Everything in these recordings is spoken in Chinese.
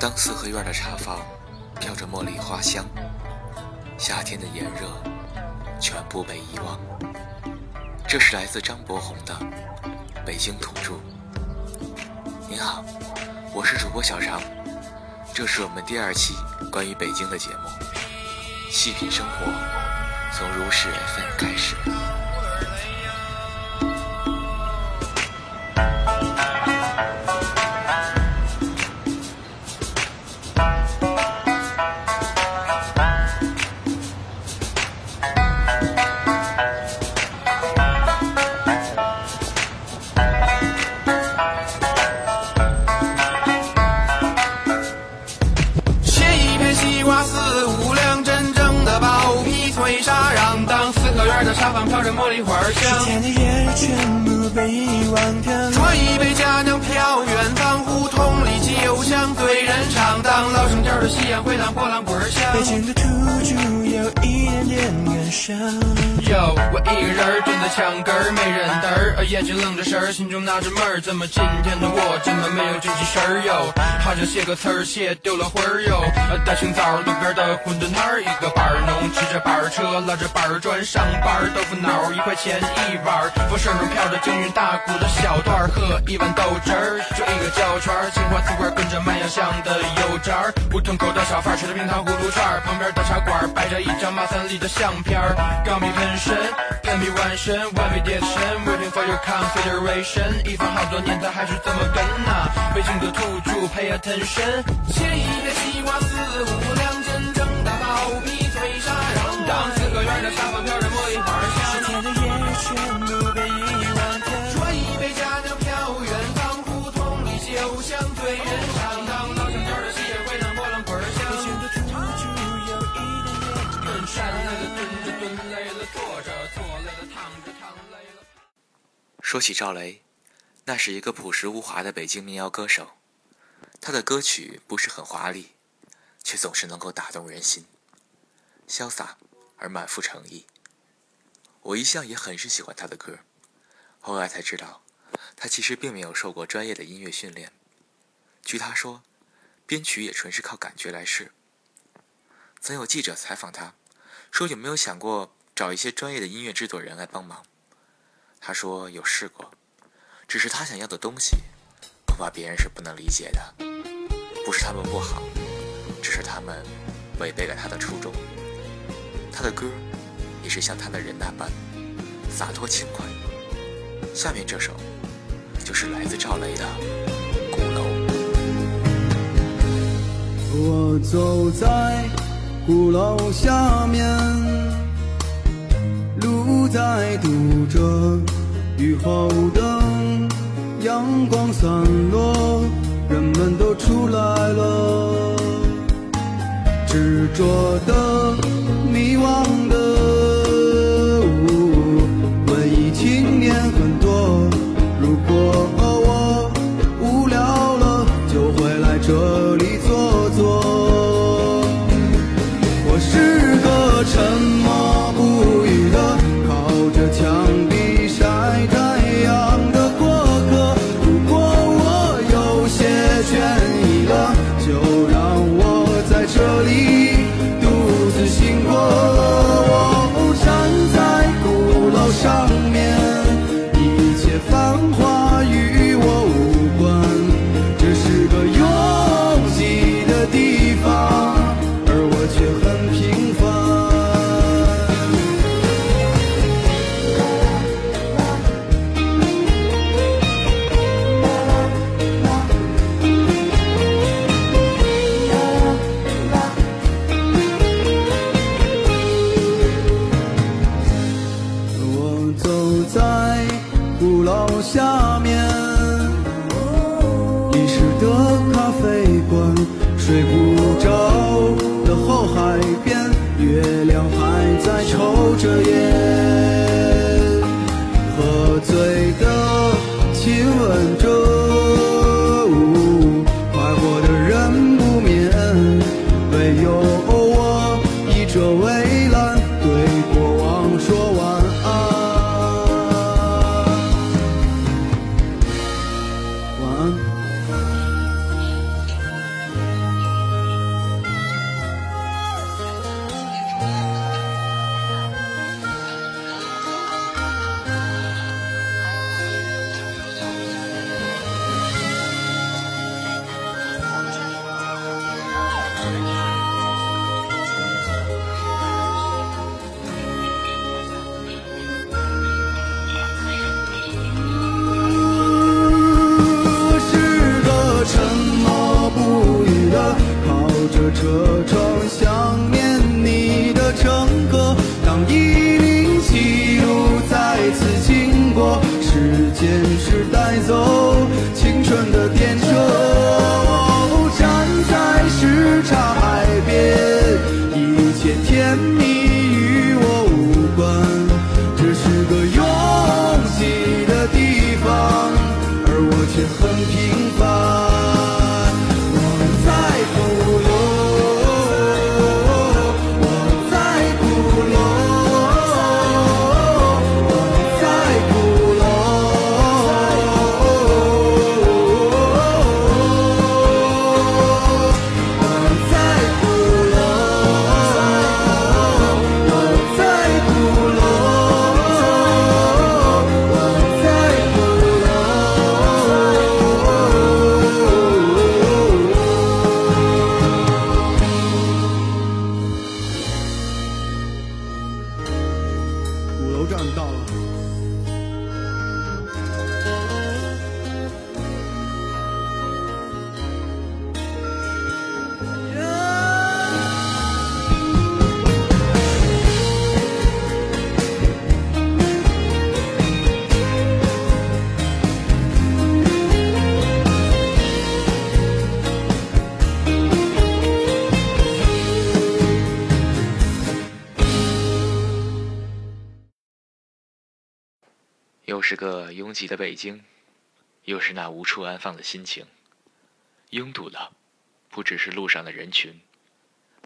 当四合院的茶房飘着茉莉花香，夏天的炎热全部被遗忘。这是来自张博宏的《北京土著》。您好，我是主播小常，这是我们第二期关于北京的节目，细品生活，从如是缘分开始。飘着茉莉花香，天的夜全部被遗忘掉。啜一杯佳酿飘远方，胡同里酒香对人唱。当老城角的夕阳回荡波浪滚响。北京的土著有一点点感伤。哟，我一个人儿蹲在墙根儿，没人搭儿，眼睛愣着神儿，心中纳着闷儿，怎么今天的我这么没有精气神儿哟？好像写个词儿写丢了魂儿哟。呃大清早路边的馄饨摊儿，一个板儿农骑着板儿车，拉着板儿砖上班儿，豆腐脑儿一块钱一碗儿，风身上飘着京韵大鼓的小段儿，喝一碗豆汁儿，就一个焦圈儿，青花瓷罐跟着麦芽香的油渣儿，胡同口的小贩儿吃着冰糖葫芦串儿，旁边的茶馆儿摆着一张马三立的相片儿，钢笔喷身，喷笔完身，完美叠身，waiting for your consideration，一放好多年它还是这么跟呐、北京的土著 pay attention，切一个西瓜四五两，说起赵雷，那是一个朴实无华的北京民谣歌手，他的歌曲不是很华丽，却总是能够打动人心，潇洒而满腹诚意。我一向也很是喜欢他的歌，后来才知道，他其实并没有受过专业的音乐训练。据他说，编曲也纯是靠感觉来试。曾有记者采访他，说有没有想过找一些专业的音乐制作人来帮忙？他说有试过，只是他想要的东西，恐怕别人是不能理解的。不是他们不好，只是他们违背了他的初衷。他的歌也是像他的人那般洒脱轻快。下面这首就是来自赵雷的《鼓楼》。我走在鼓楼下面，在堵着，雨后的，阳光散落，人们都出来了，执着的，是个拥挤的北京，又是那无处安放的心情。拥堵的，不只是路上的人群，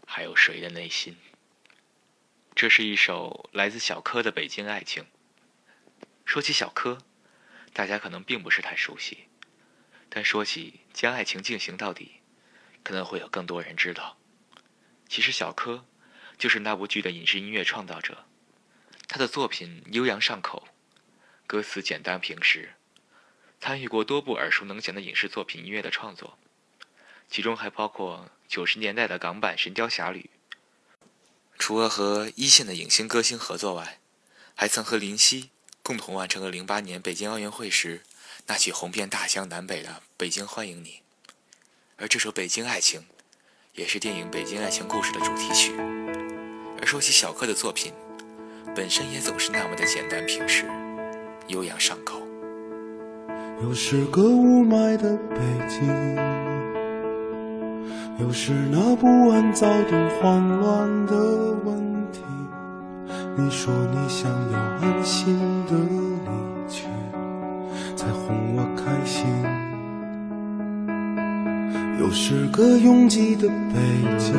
还有谁的内心？这是一首来自小柯的《北京爱情》。说起小柯，大家可能并不是太熟悉，但说起将爱情进行到底，可能会有更多人知道。其实小柯就是那部剧的影视音乐创造者，他的作品悠扬上口。歌词简单平实，参与过多部耳熟能详的影视作品音乐的创作，其中还包括九十年代的港版《神雕侠侣》。除了和一线的影星歌星合作外，还曾和林夕共同完成了零八年北京奥运会时那曲红遍大江南北的《北京欢迎你》，而这首《北京爱情》也是电影《北京爱情故事》的主题曲。而说起小柯的作品，本身也总是那么的简单平实。悠扬上口。又是个雾霾的北京，又是那不安、躁动、慌乱的问题。你说你想要安心的离去，才哄我开心。又是个拥挤的北京，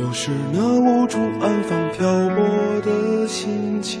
又是那无处安放、漂泊的心情。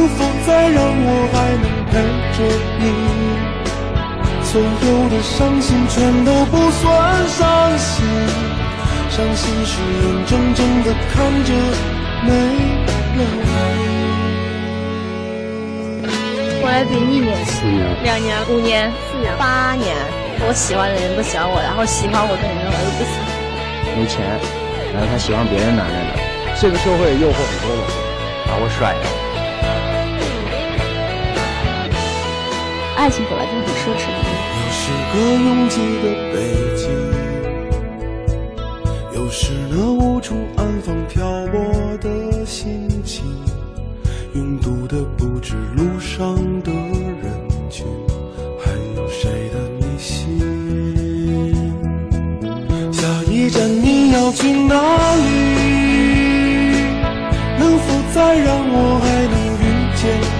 能否再让我还能陪着你？所有的伤心全都不算伤心，伤心是眼睁睁的看着没了你。我来北京一年，四年，两年，五年，四年，八年。我喜欢的人不喜欢我，然后喜欢我的人我又不喜欢。没钱，然后他喜欢别人男人的。这个社会诱惑很多嘛，把我甩了。爱情本来就是很奢侈的。又是个拥挤的北京，又是那无处安放、漂泊的心情，拥堵的不止路上的人群，还有谁的内心？下一站你要去哪里？能否再让我还能遇见你？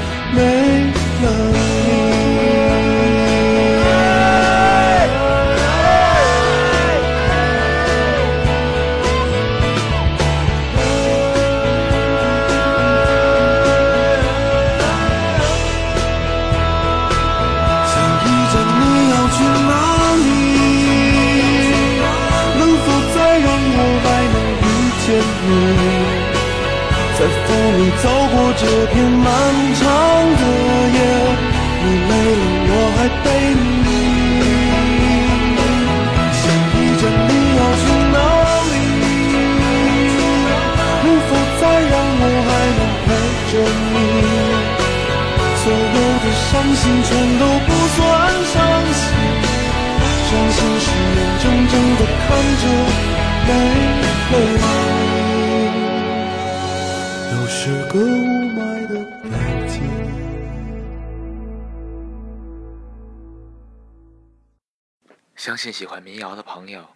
相信喜欢民谣的朋友，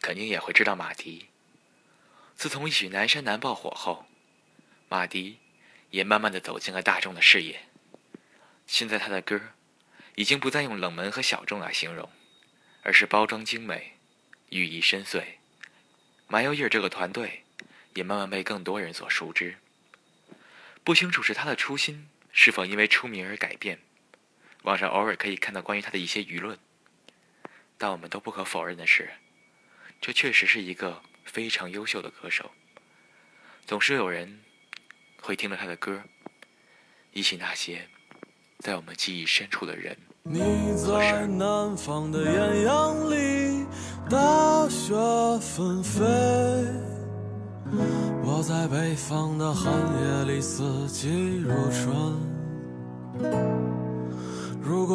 肯定也会知道马迪。自从一曲《南山南》爆火后，马迪也慢慢的走进了大众的视野。现在他的歌已经不再用冷门和小众来形容，而是包装精美，寓意深邃。麻油叶这个团队也慢慢被更多人所熟知。不清楚是他的初心是否因为出名而改变，网上偶尔可以看到关于他的一些舆论。但我们都不可否认的是，这确实是一个非常优秀的歌手。总是有人会听了他的歌，忆起那些在我们记忆深处的人你和事在儿。南方的艳阳里，大雪纷飞；我在北方的寒夜里，四季如春。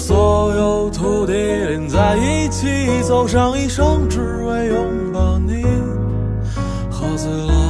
所有土地连在一起，走上一生，只为拥抱你，喝醉了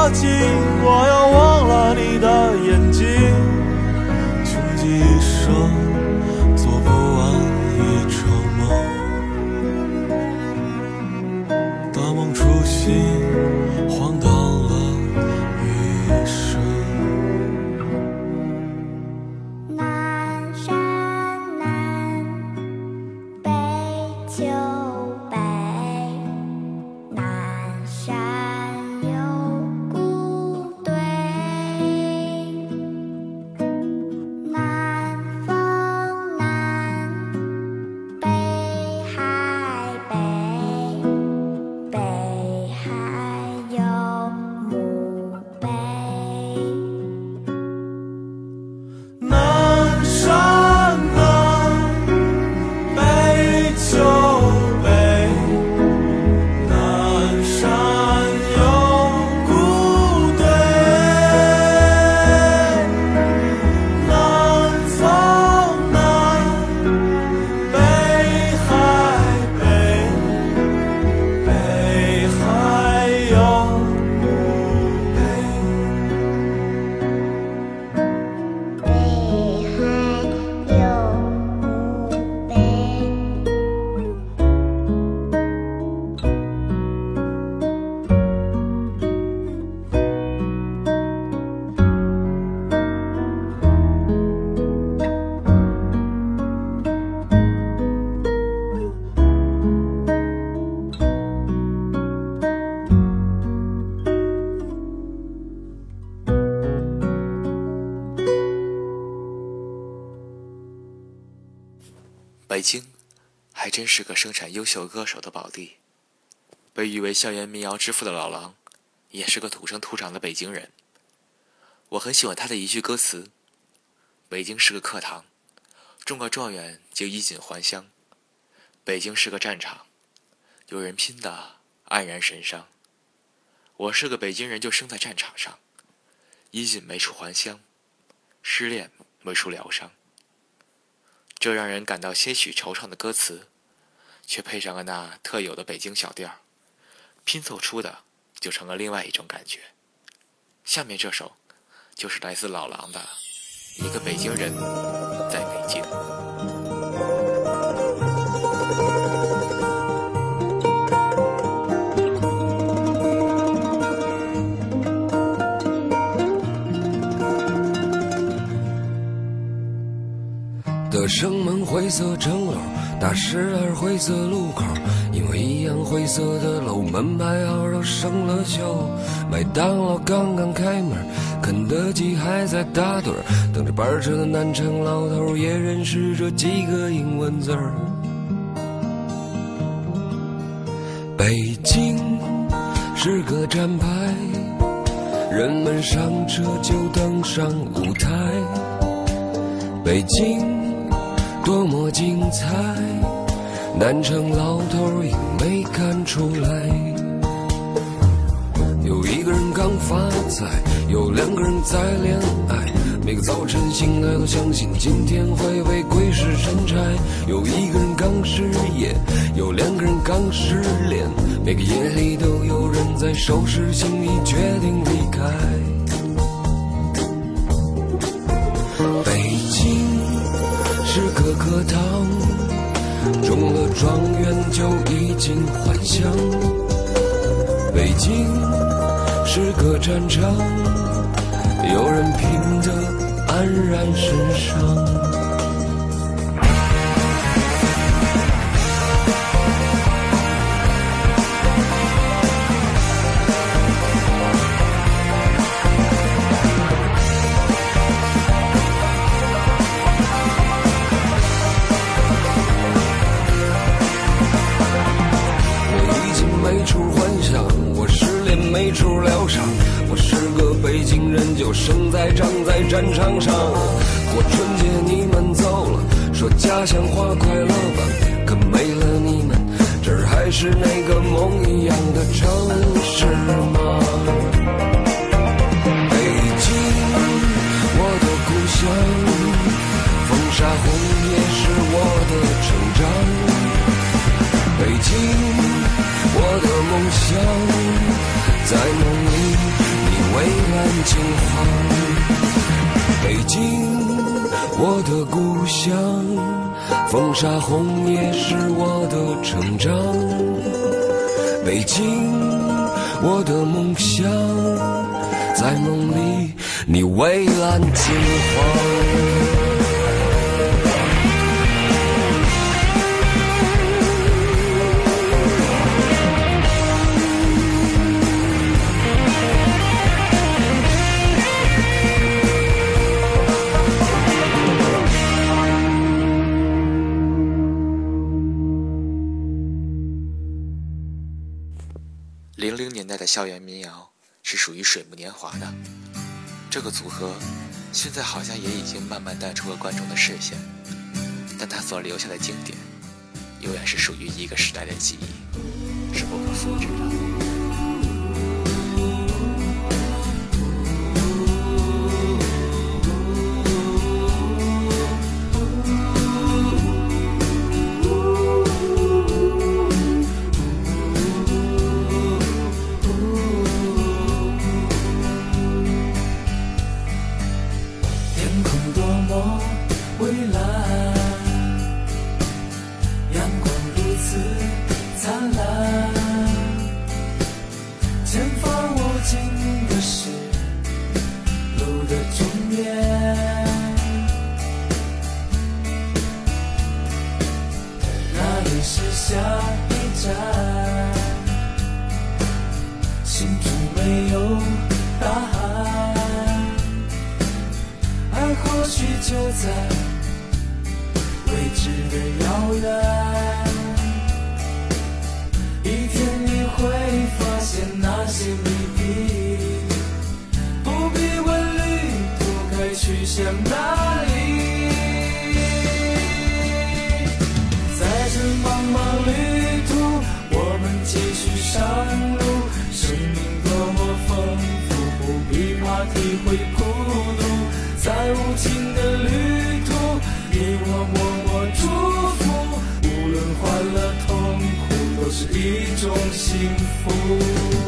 北京还真是个生产优秀歌手的宝地。被誉为校园民谣之父的老狼，也是个土生土长的北京人。我很喜欢他的一句歌词：“北京是个课堂，中个状元就衣锦还乡；北京是个战场，有人拼的黯然神伤。我是个北京人，就生在战场上，衣锦没处还乡，失恋没处疗伤。”这让人感到些许惆怅的歌词，却配上了那特有的北京小调，拼凑出的就成了另外一种感觉。下面这首就是来自老狼的《一个北京人灰色城楼，大石栏灰色路口，因为一样灰色的楼，门牌号都生了锈。麦当劳刚刚开门，肯德基还在打盹，等着班车的南城老头也认识这几个英文字儿。北京是个站牌，人们上车就登上舞台。北京。多么精彩！南城老头也没看出来。有一个人刚发财，有两个人在恋爱。每个早晨醒来都相信今天会被鬼使神差。有一个人刚失业，有两个人刚失恋。每个夜里都有人在收拾行李，决定离开。课堂，中了状元就衣锦还乡。北京是个战场，有人拼得安然神伤。个北京人，就生在长在战场上。过春节你们走了，说家乡话快乐吧，可没了你们，这儿还是那个梦一样的城市吗？北京，我的故乡，风沙红也是我的成长。北京，我的梦想，在梦里蔚蓝金黄。北京，我的故乡，风沙红也是我的成长。北京，我的梦想，在梦里你蔚蓝金黄。在校园民谣是属于水木年华的，这个组合现在好像也已经慢慢淡出了观众的视线，但他所留下的经典，永远是属于一个时代的记忆，是不可复制的。终点。那里是下一站，心中没有答案。爱或许就在未知的遥远。一天你会发现那些去向哪里。在这茫茫旅途，我们继续上路。生命多么丰富，不必怕体会孤独。在无尽的旅途，你我默默祝福。无论欢乐痛苦，都是一种幸福。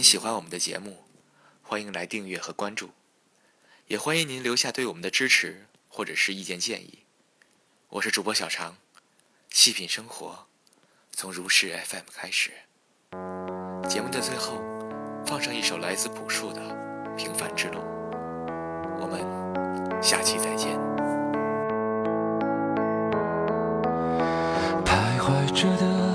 您喜欢我们的节目，欢迎来订阅和关注，也欢迎您留下对我们的支持或者是意见建议。我是主播小常，细品生活，从如是 FM 开始。节目的最后，放上一首来自朴树的《平凡之路》。我们下期再见。徘徊着的，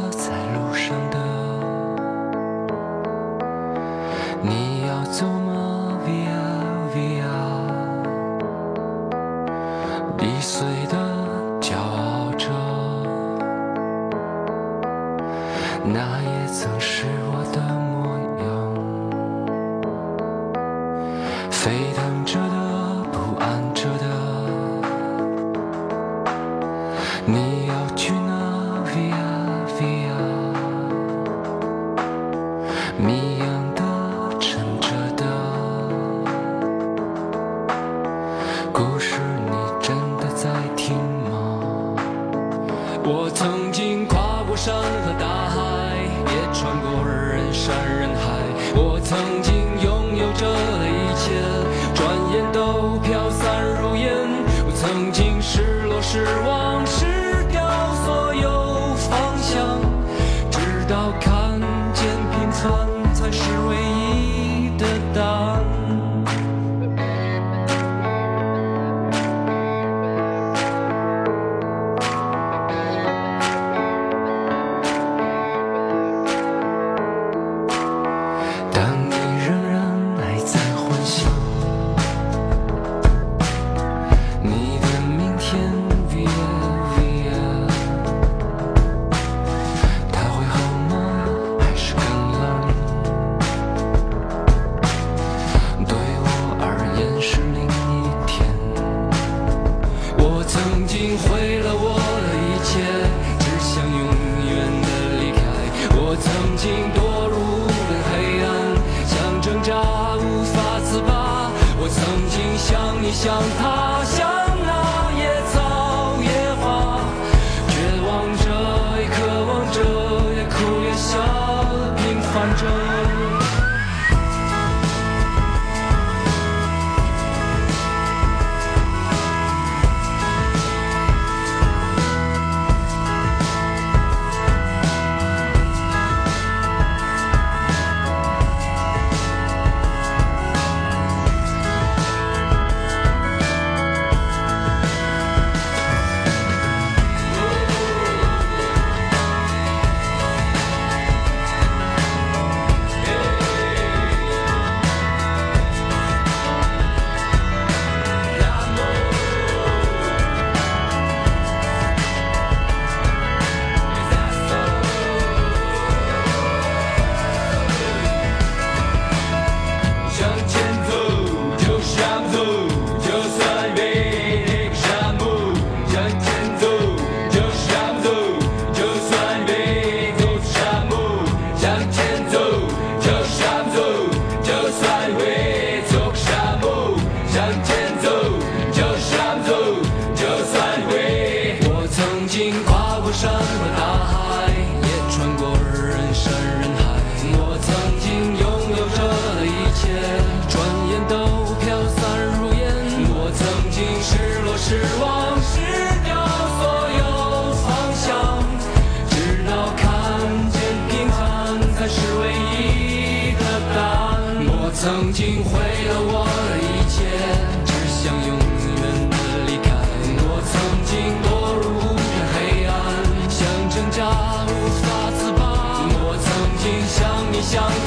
我曾经失落失望失想